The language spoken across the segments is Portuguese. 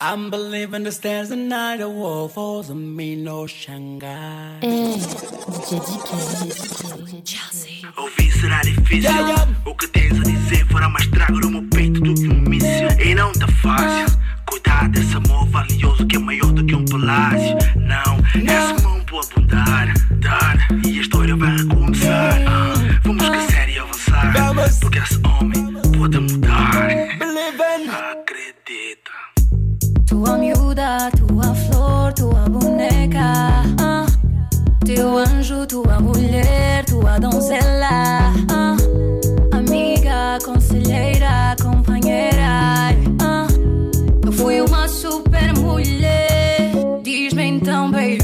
I'm believing the stairs and night a war falls on me no Shanghai. É DJ Chelsea. Ouvir será difícil. Yeah, yeah. O que tens a dizer fará mais trago no meu peito do que um míssil. E não tá fácil. Cuidar desse amor valioso que é maior do que um palácio. Não, esse mão pode abundar, dar. E a história vai recomeçar. Ah, vamos esquecer e avançar. Porque esse homem pode mudar. Tua miúda, tua flor, tua boneca. ah. Teu anjo, tua mulher, tua donzela. ah. Amiga, conselheira, companheira. ah. Eu fui uma super mulher. Diz-me então, baby.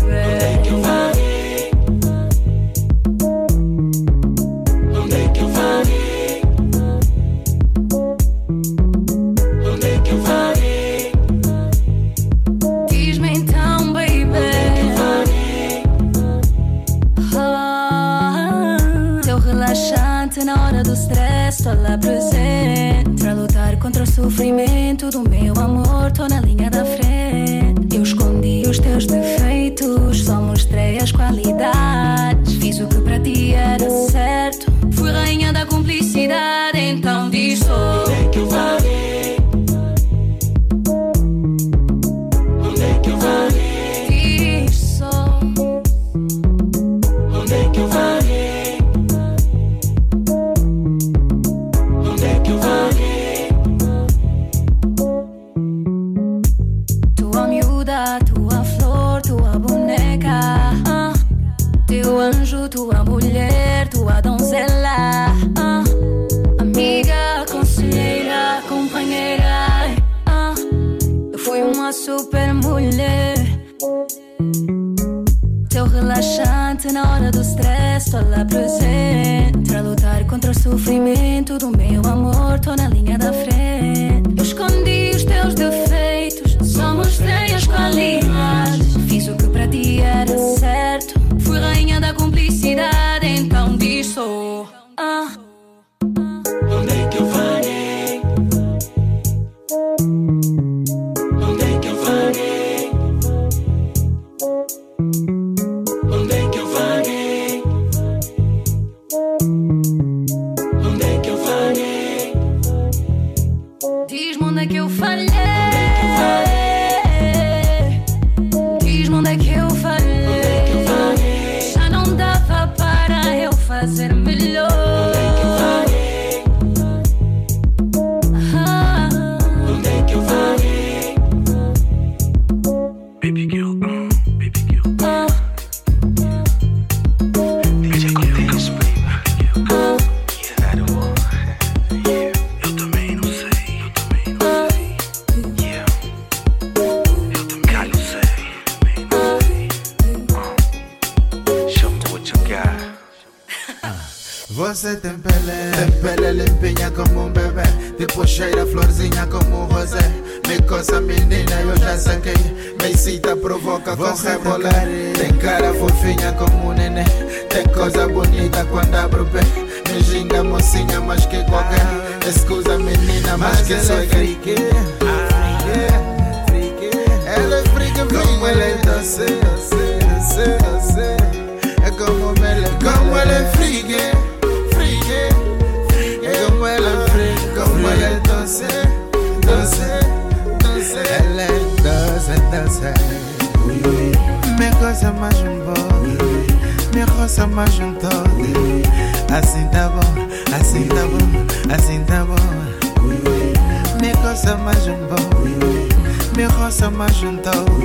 Sofrimento do meu amor, tô na linha da frente. Eu escondi os teus defeitos, só mostrei as qualidades. Fiz o que pra ti era certo. Fui rainha da cumplicidade, então anjo, tua mulher, tua donzela. ah. Amiga, conselheira, companheira. ah. Eu fui uma super mulher. Teu relaxante na hora do stress, tô lá presente. Pra lutar contra o sofrimento do meu amor, tô na linha da frente. Menina, mas que sou freaky. Ela é freaky, como ela é doce, doce, doce, doce É como ela, como ela é freaky, freaky. É como ela é freaky, como ela é doce, doce, doce Ela é doce, doce Me goza mais um pouco Me roça mais um todo Assim tá bom, assim tá bom, assim tá bom Me goza mais um pouco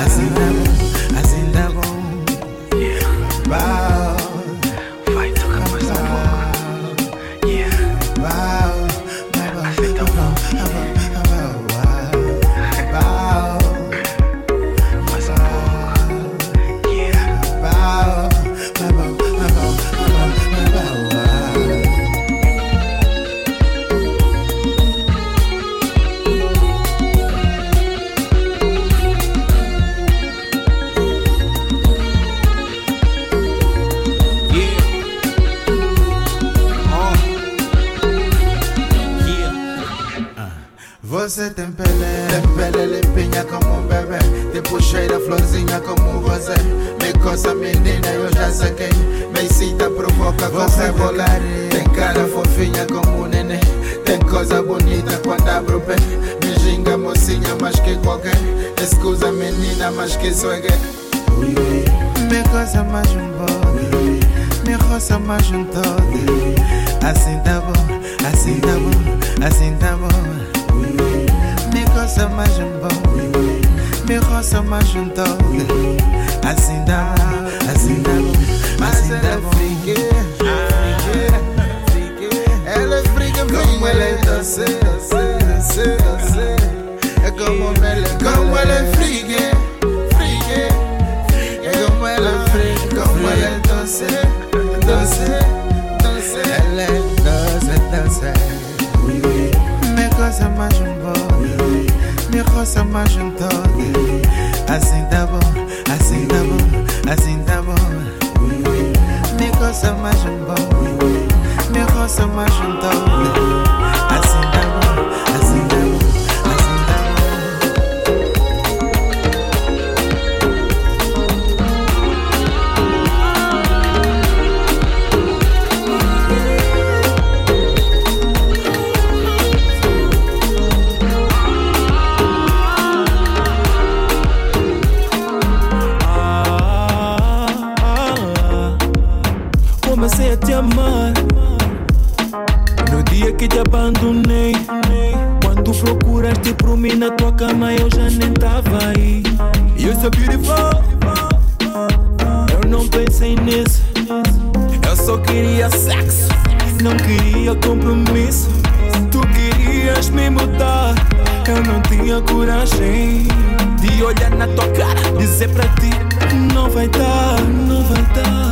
Me menina mais que sou gay Me coça mais um pouco Me roça mais um todo Assim tá bom, assim tá bom, assim tá bom me roça mais um pouco, me roça mais um Me roça mais um me roça mais um toque. Assim tá bom, assim tá bom, assim tá bom. Me roça mais um bom, me na tua cama, eu já nem tava aí. You're so beautiful. Eu não pensei nisso. Eu só queria sexo, não queria compromisso. Tu querias me mudar, eu não tinha coragem de olhar na tua cara, dizer pra ti: Não vai dar, não vai dar.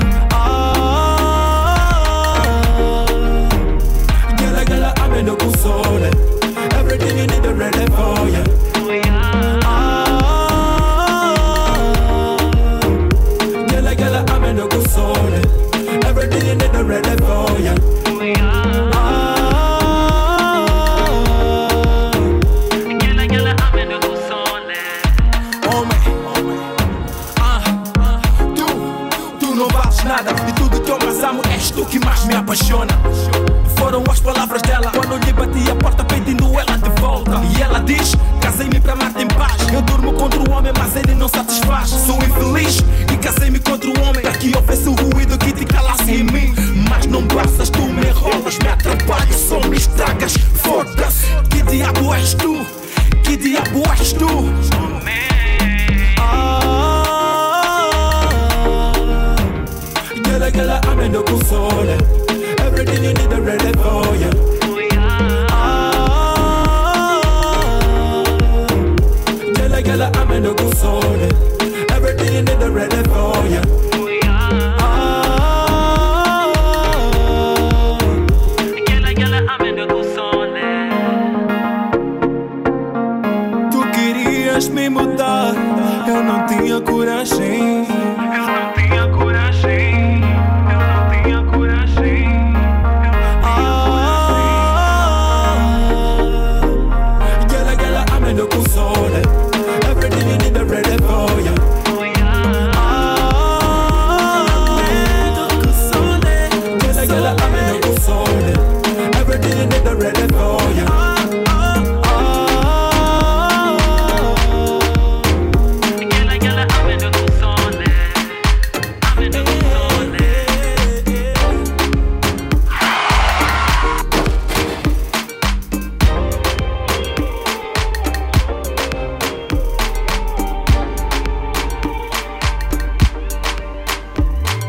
me no console. Everything you need, for you. Nada de tudo que eu mais amo, és tu que mais me apaixona foram as palavras dela. Quando lhe bati a porta pedindo ela de volta. E ela diz, casei-me para amar em paz. Eu durmo contra o homem, mas ele não satisfaz. Sou infeliz e casei-me contra o homem. Para que houvesse o ruído que te calasse em mim. Mas não passas, tu me enrolas Me atrapalhas, só me estragas. Foda-se, que diabo és tu? Que diabo és tu? Ah, Gela, gela, amém no console Everything you need, I'm ready for you. Ah, gela, gela, I'm in the good soul. Everything you need, I'm ready for you.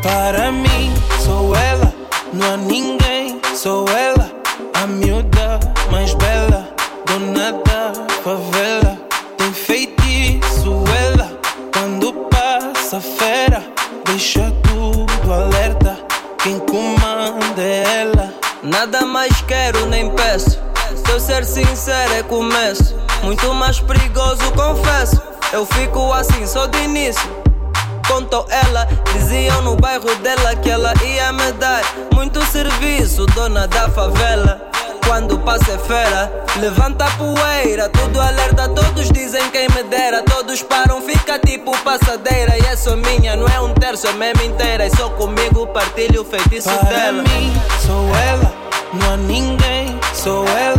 para mim. Sou ela, não há ninguém. Sou ela, a miúda mais bela, dona da favela. Tem feitiço ela, quando passa fera, deixa tudo alerta. Quem comanda é ela. Nada mais quero nem peço. Se eu ser sincero é começo. Muito mais perigoso, confesso. Eu fico assim só de início. Contou ela, diziam no bairro dela que ela ia me dar muito serviço, dona da favela. Quando passa é fera, levanta a poeira, tudo alerta, todos dizem quem me dera, todos param, fica tipo passadeira. E é só minha, não é um terço, é mesmo inteira. E só comigo partilho o feitiço Para dela. Mim, sou ela, não há ninguém, sou ela.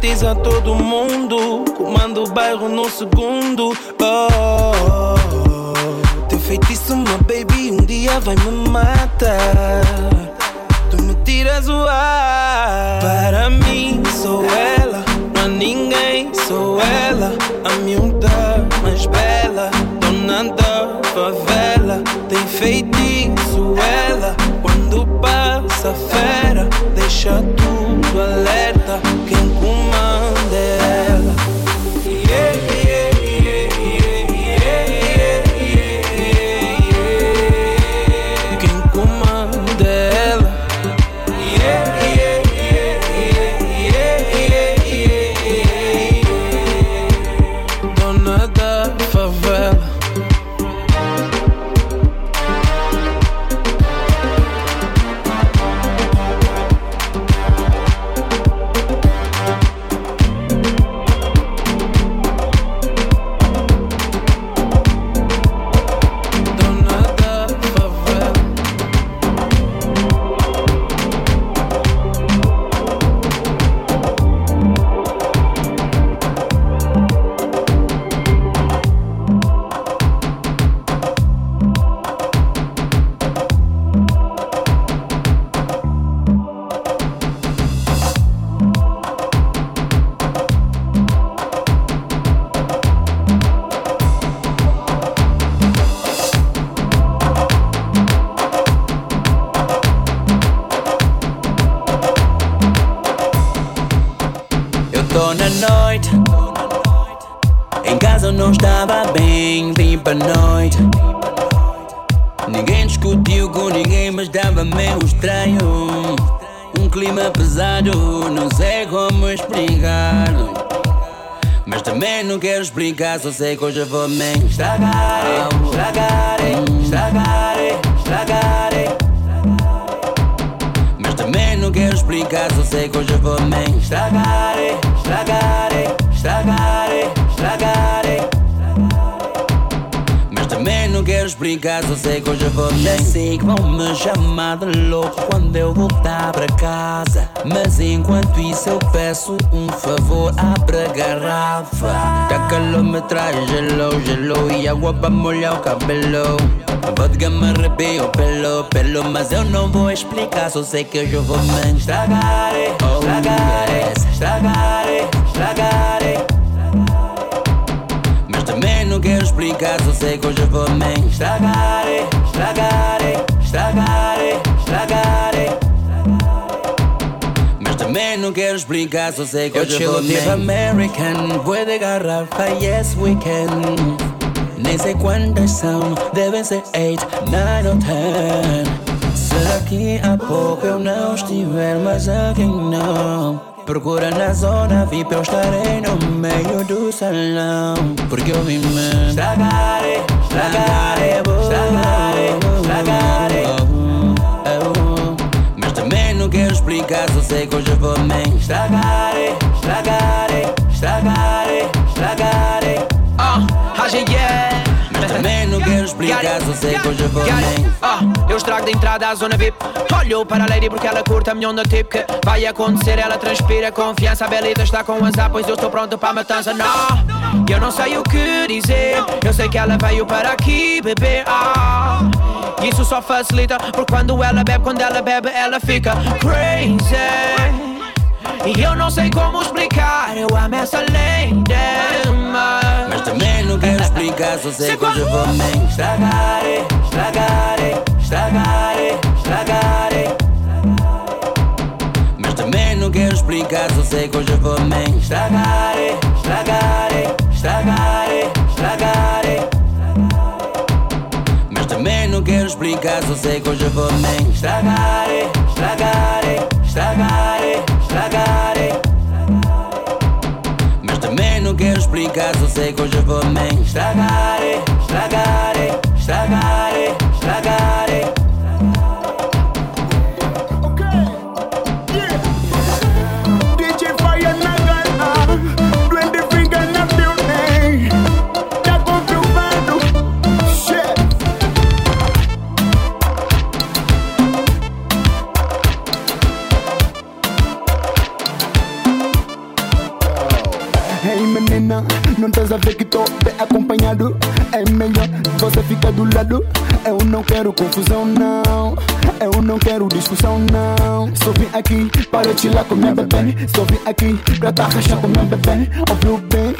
Hipnotiza todo mundo, comanda o bairro no segundo. Oh, oh. Teu feitiço, my baby, um dia vai me matar. Tu me tiras o ar. Para mim, sou ela, não há ninguém, sou ela. A miúda mais bela, dona da favela. Tem feitiço, ela. Passa fera, deixa tudo alerta. Quem comanda pesado, não sei como explicar. Mas também não quero explicar, só sei que hoje eu vou me estragar. Estragar, estragar, estragar. Mas também não quero explicar, só sei que hoje eu vou me estragar, estragar, estragar. Quero explicar, só sei que hoje eu vou Já sei que vão me chamar de louco quando eu voltar pra casa. Mas enquanto isso eu peço um favor, abre a garrafa. Tá calor, me traz gelo, gelo e água pra molhar o cabelo. Vodka me arrepia pelo, pelo, mas eu não vou explicar, só sei que hoje eu vou me estragar, estragar, estragar, estragar. Quero explicar, só sei que hoje eu vou me estragar, estragar, estragar, estragar. Mas também não quero explicar, só sei que Eu hoje vou me American, vou de garrafa, yes we can. Nem sei quantas são, devem ser 8, 9 ou 10. Se daqui a pouco eu não estiver, mas a quem não? Procura na zona VIP, eu estarei no meio do salão. Porque eu vim me estragar, estragar, estragar, estragar. Mas também não quero explicar, só sei que hoje eu vou me estragar, estragar, estragar, estragar. Ah, Ragem yeah. Mas também não explicar, só sei que hoje eu vou me Ah, eu estrago de entrada à zona VIP. Olho para a lady porque ela curta a minha onda tipo que vai acontecer. Ela transpira confiança, a beleza está com azar, pois eu estou pronto para a matança. Não, eu não sei o que dizer. Eu sei que ela veio para aqui beber. Ah, Isso só facilita, porque quando ela bebe, quando ela bebe, ela fica crazy. E eu não sei como explicar, eu amo essa lady. Mas também não quero explicar, só sei que hoje vou me estragar, estragar, estragar, estragar. Mas também não quero explicar, só sei que hoje vou me estragar, estragar, estragar, estragar. Mas também não quero explicar, só sei que hoje vou me estragar, estragar, estragar, estragar. Explicar, só sei que hoje vou me estragar, estragar, estragar. Ver que tô bem acompanhado. É melhor você ficar do lado. Eu não quero confusão não. Eu não quero discussão não. Só vim aqui para chilar com minha bebê. Só vim aqui pra tá rachar com minha bebê. Ouviu bem?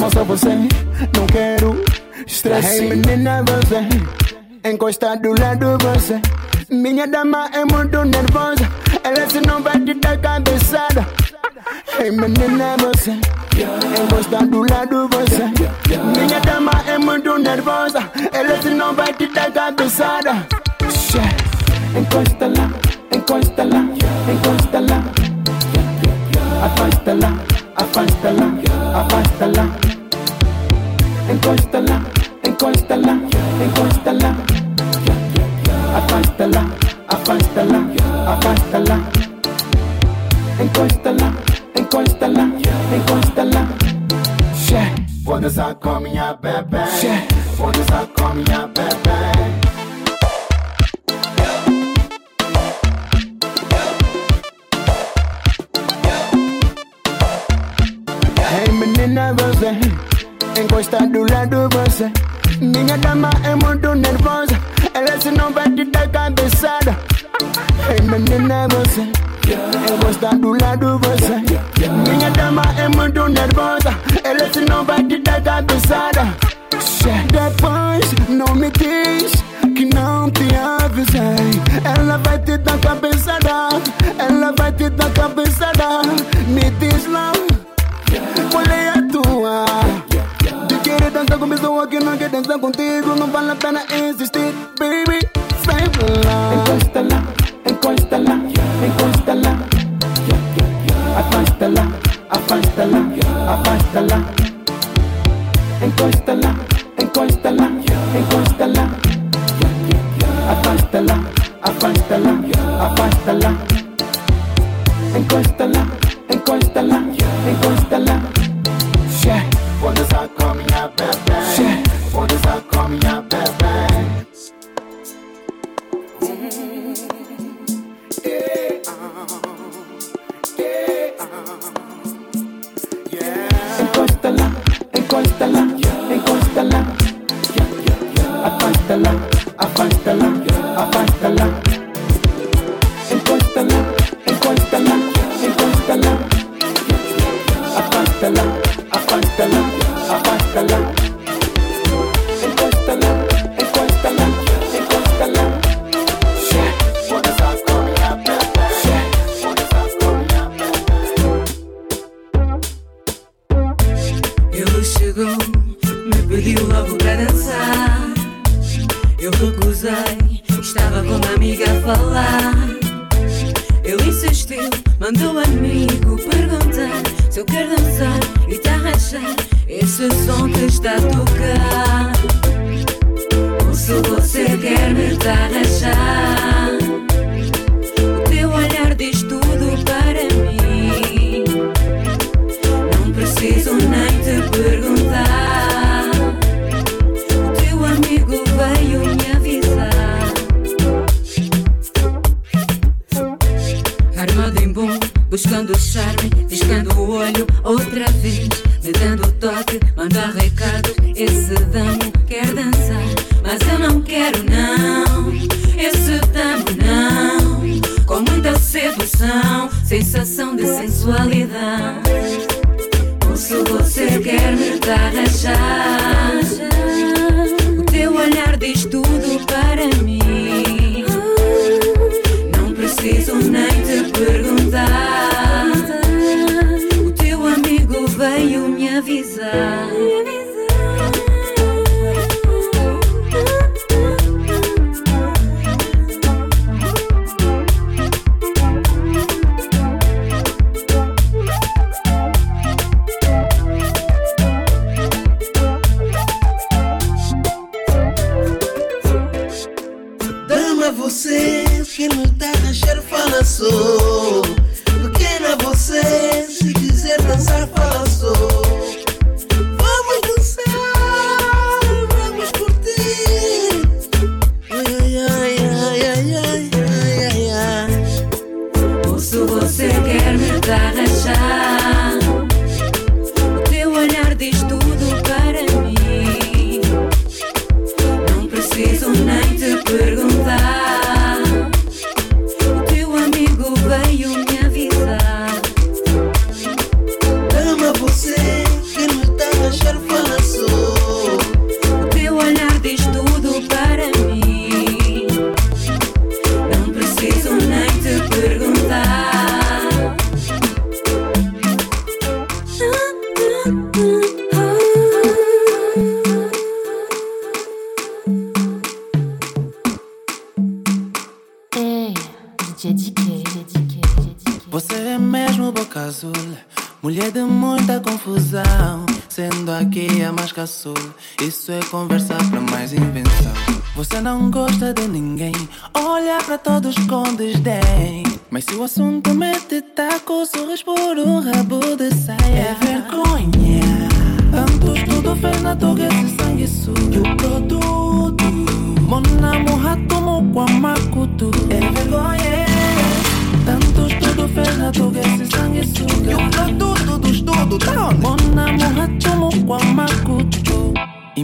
Mostra você. Não quero estresse. Hey menina você. Encosta do lado você. Minha dama é muito nervosa. Ela se não vai te dar cabeçada. Hey menina você Encosta do lado você Minha dama nervosa lá, encosta lá, lá Afasta lá, afasta lá, afasta lá Encosta lá, encosta lá, encosta lá Afasta lá, afasta lá, afasta lá Encosta lá, encosta lá, encosta lá Shit. Quando com minha bebê Shit. Quando com minha bebê menina você Encosta do lado você Minha dama é muito nervosa. Ela se não vai te dar cabeçada Hey menina você Encosta do lado você. Minha dama é muito nervosa. Ela se não vai te dar cabeçada. Depois não me diz que não te avisei. Ela vai te dar cabeçada. Ela vai te dar cabeçada. Me diz lá qual é a tua? De querer dançar com pessoa que não quer dançar contigo Não vale a pena insistir, baby. Sai pra lá. Encosta lá, encosta lá, encosta lá Afasta lá, afasta lá, afasta lá Encosta lá, encosta lá, encosta lá Afasta lá, afasta lá, afasta lá Encosta lá, encosta lá, encosta lá Shit. Encosta lá, encosta lá, encosta lá Afasta lá, afasta lá, afasta lá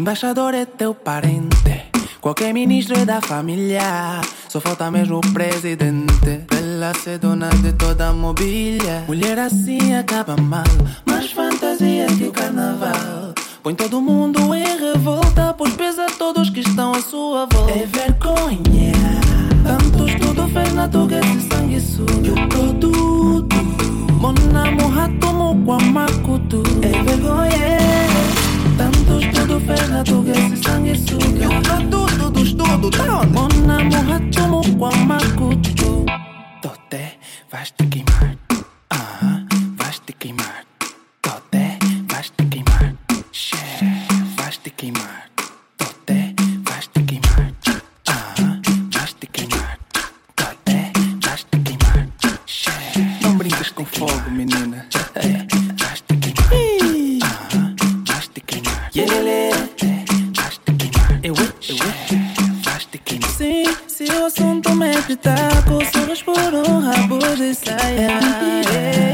Embaixador é teu parente. Qualquer ministro é da família. Só falta mesmo o presidente. Ela ser dona de toda a mobília. Mulher assim acaba mal. Mais fantasia que o carnaval. Põe todo mundo em revolta. Pois pesa todos que estão à sua volta. É vergonha. Tanto estudo fez na tuga esse sangue sujo. O produto. Mona morra tomou com a macutu. É vergonha. Tantos tudo fez na tuga esse sangue suga. Tudo do estudo, tá onde? Mona morra tomo com a macutu Tote, vais te queimar sempre tá sonhos por um rabo de saia. Yeah.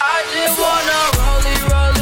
I just wanna rollie, rollie,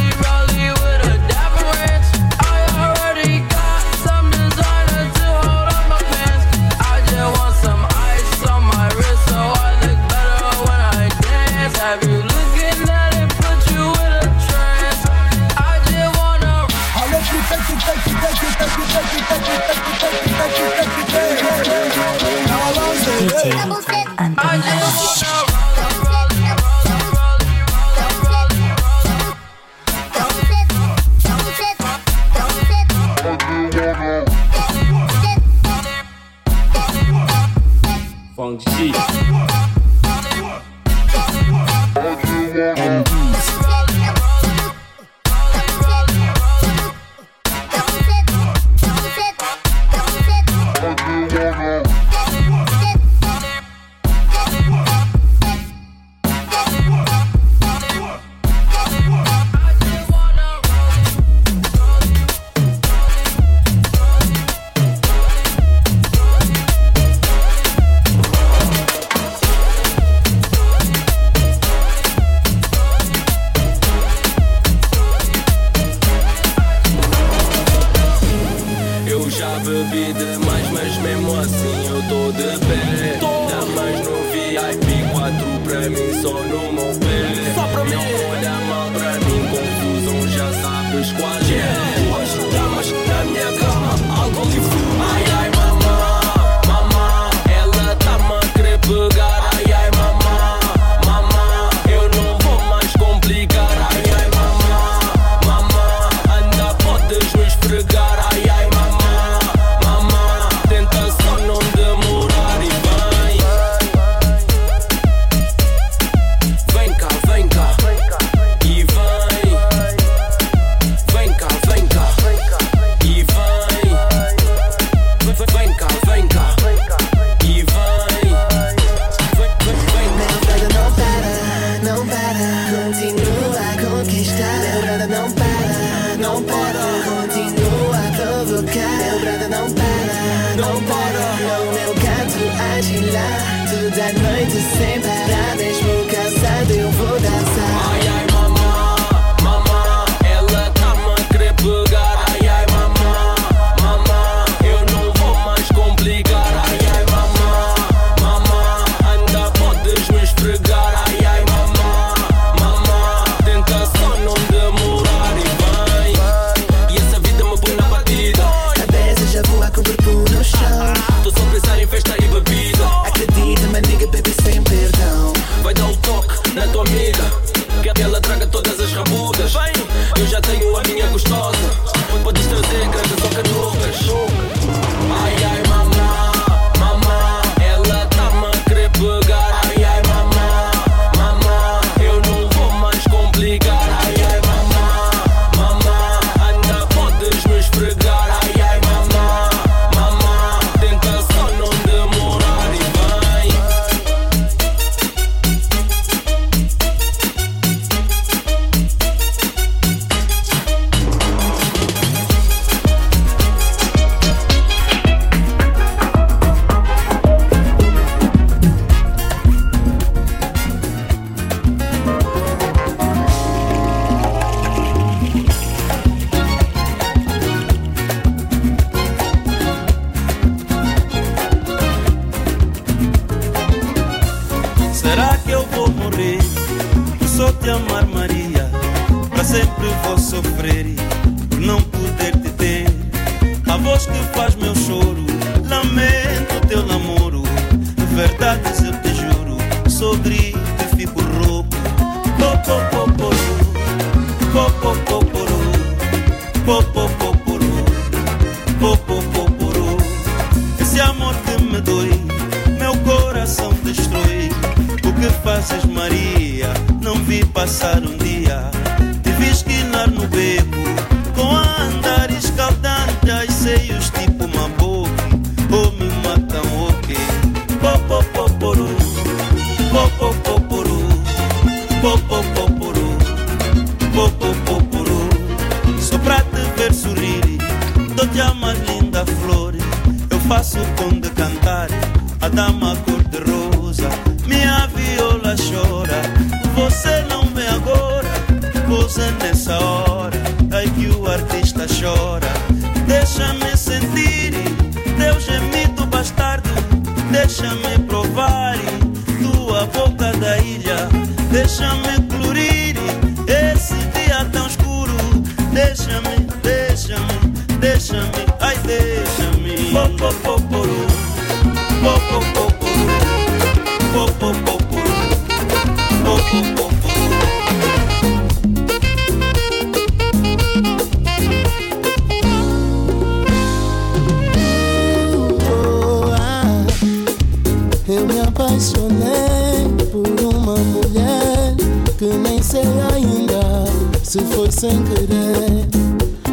sem querer.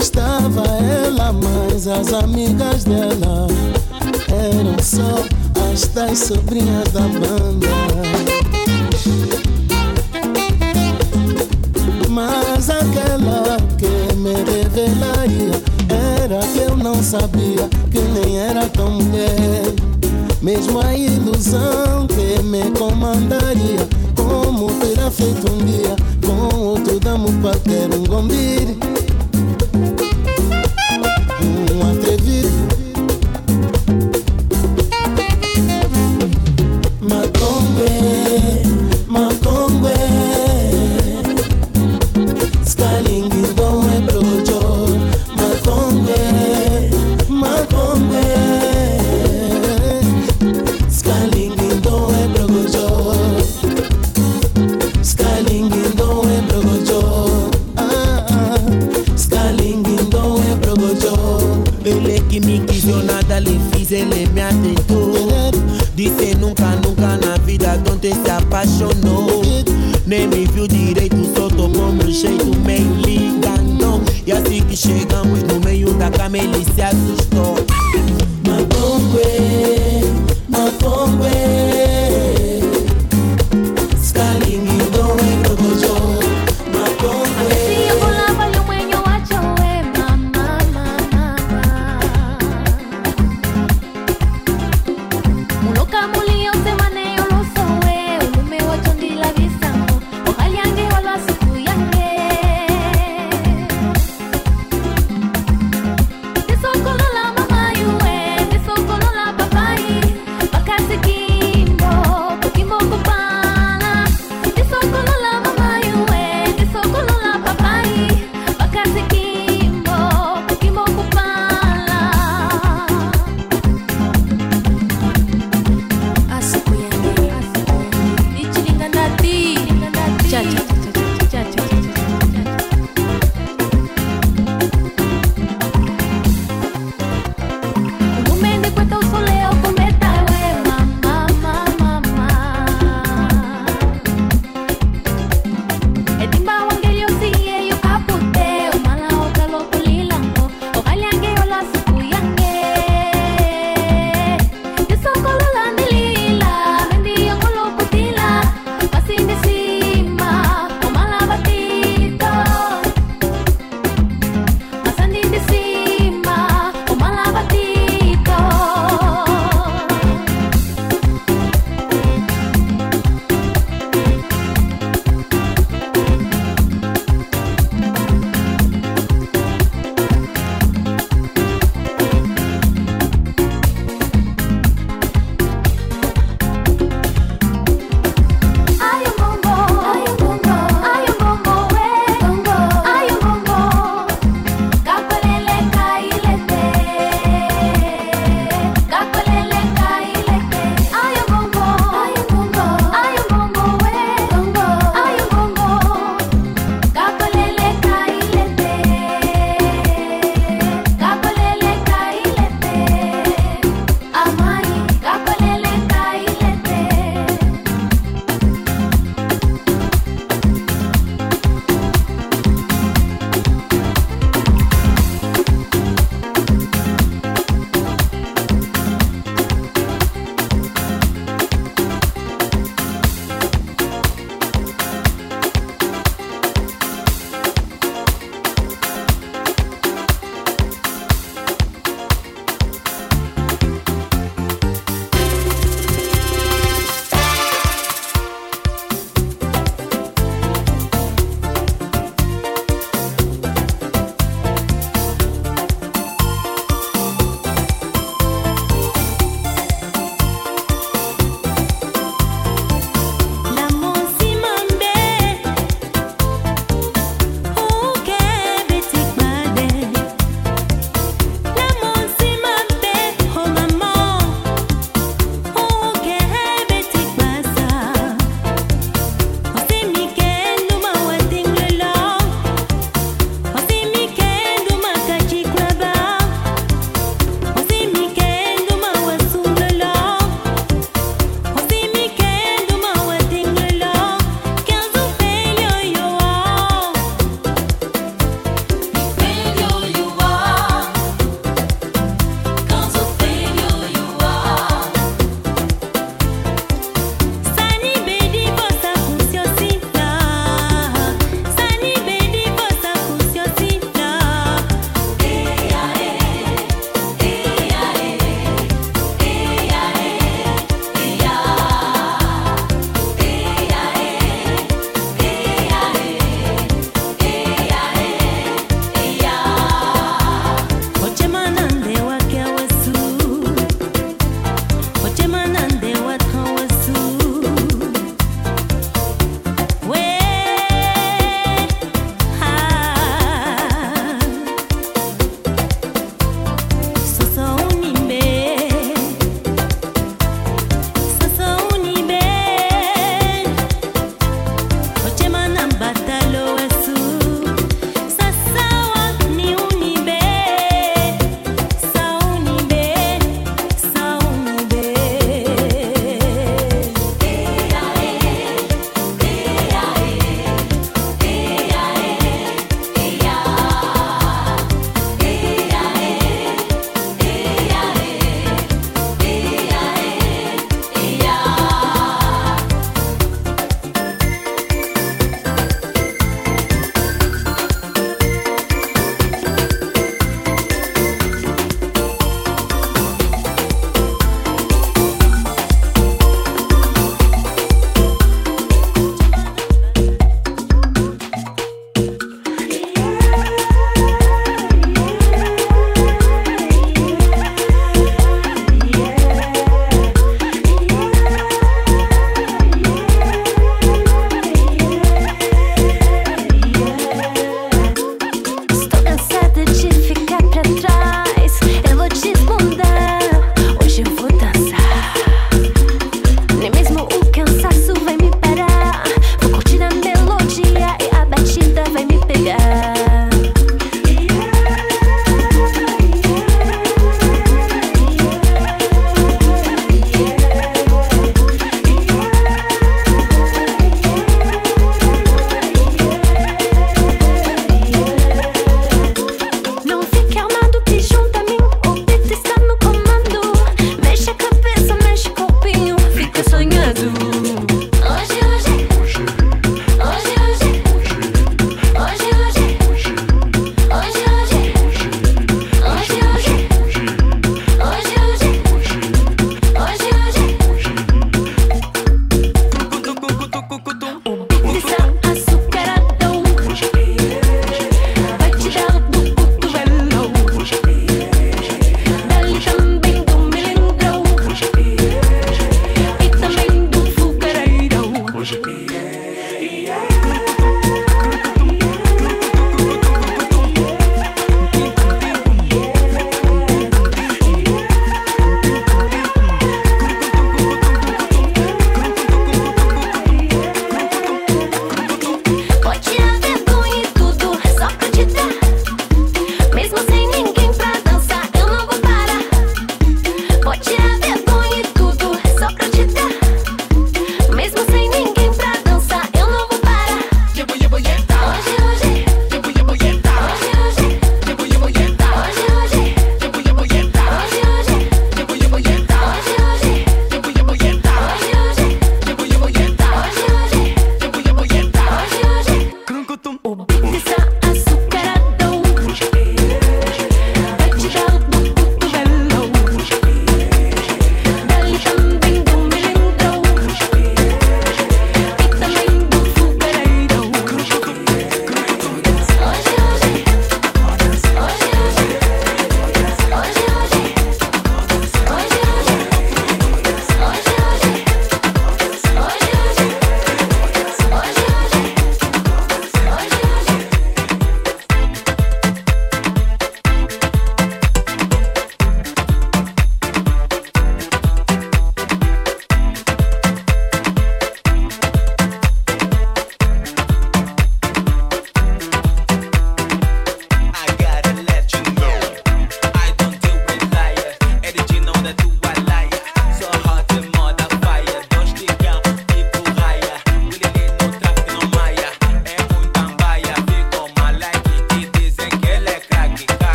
Estava ela, mas as amigas dela eram só as tais sobrinhas da banda. Mas aquela que me revelaria era que eu não sabia que nem era tão mulher. Mesmo a ilusão que me comandaria como terá feito um dia com outro damo para ter um gombir.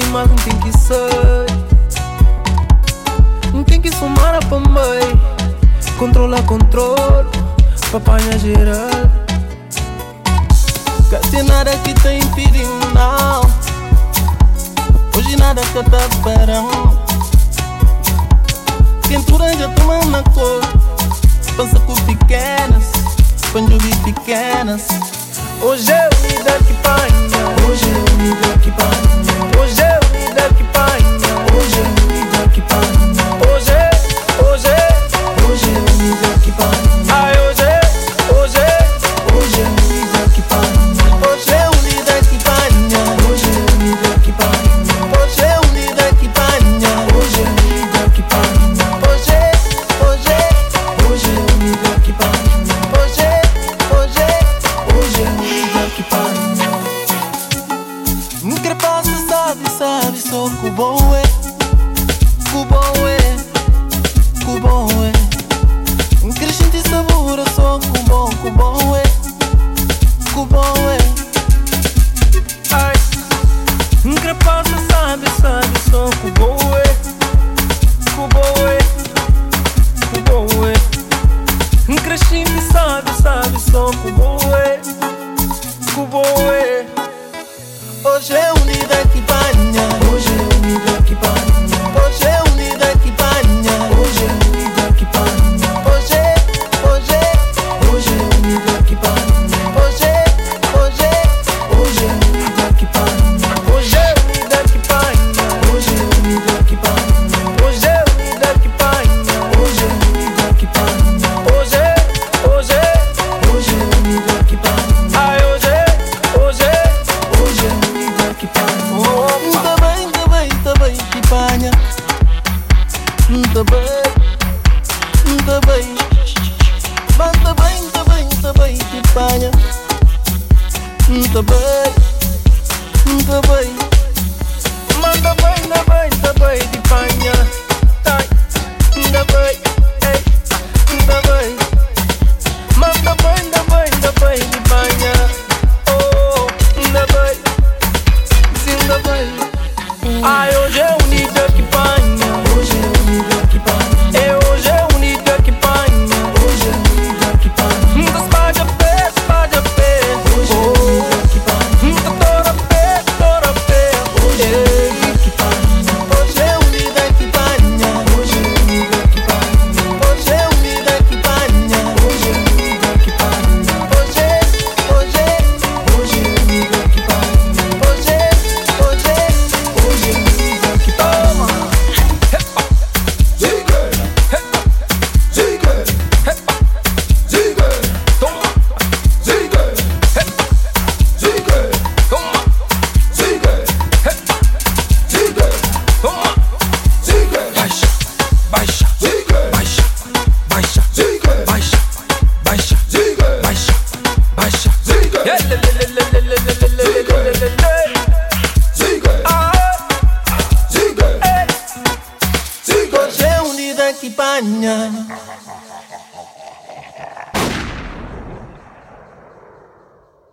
de mais não tem que ser. Não tem que somar a pambai. Controla, controlo, papanha é geral. Cadê nada que tá impedindo não? Hoje nada que tá parando. Quentura já toma na cor. Pensa com pequenas, panjubi pequenas. Hoje eu me dou que panha. Hoje eu me dou que panha. Hoje eu me dou que panha. Hoje eu me dou que panha.